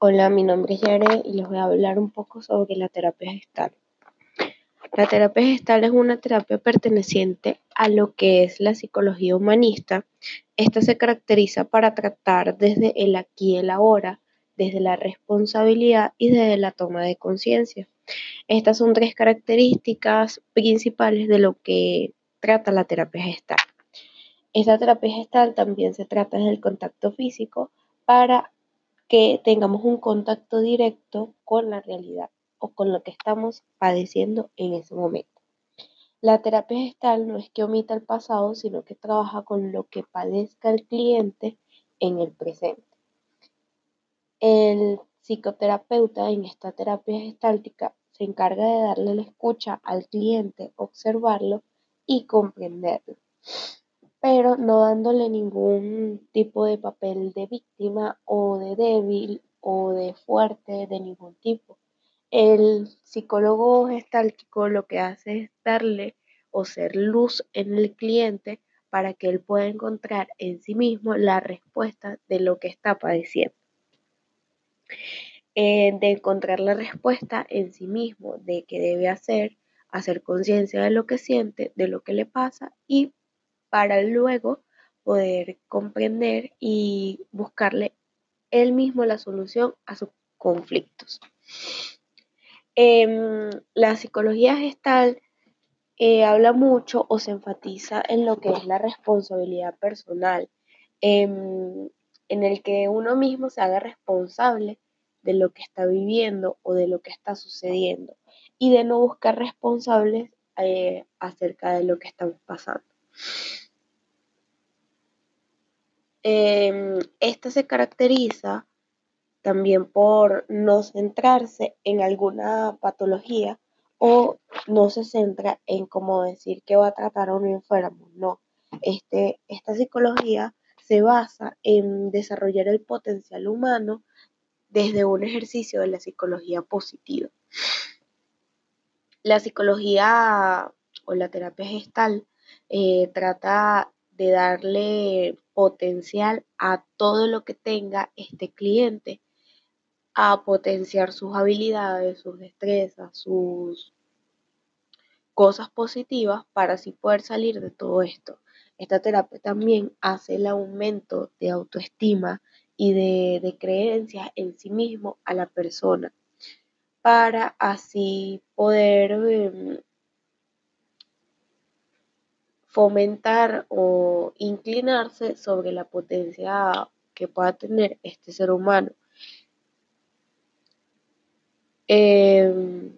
Hola, mi nombre es Yare y les voy a hablar un poco sobre la terapia gestal. La terapia gestal es una terapia perteneciente a lo que es la psicología humanista. Esta se caracteriza para tratar desde el aquí y el ahora, desde la responsabilidad y desde la toma de conciencia. Estas son tres características principales de lo que trata la terapia gestal. Esta terapia gestal también se trata desde el contacto físico para que tengamos un contacto directo con la realidad o con lo que estamos padeciendo en ese momento. La terapia gestal no es que omita el pasado, sino que trabaja con lo que padezca el cliente en el presente. El psicoterapeuta en esta terapia gestáltica se encarga de darle la escucha al cliente, observarlo y comprenderlo pero no dándole ningún tipo de papel de víctima o de débil o de fuerte de ningún tipo. El psicólogo gestáltico lo que hace es darle o ser luz en el cliente para que él pueda encontrar en sí mismo la respuesta de lo que está padeciendo. Eh, de encontrar la respuesta en sí mismo de qué debe hacer, hacer conciencia de lo que siente, de lo que le pasa y para luego poder comprender y buscarle él mismo la solución a sus conflictos. Em, la psicología gestal eh, habla mucho o se enfatiza en lo que es la responsabilidad personal, em, en el que uno mismo se haga responsable de lo que está viviendo o de lo que está sucediendo y de no buscar responsables eh, acerca de lo que estamos pasando. Em, esta se caracteriza también por no centrarse en alguna patología o no se centra en cómo decir que va a tratar a un enfermo. No, este, esta psicología se basa en desarrollar el potencial humano desde un ejercicio de la psicología positiva. La psicología o la terapia gestal eh, trata de darle potencial a todo lo que tenga este cliente, a potenciar sus habilidades, sus destrezas, sus cosas positivas para así poder salir de todo esto. Esta terapia también hace el aumento de autoestima y de, creencias en sí mismo a la persona para así poder em, fomentar o inclinarse sobre la potencia que pueda tener este ser humano. Eh,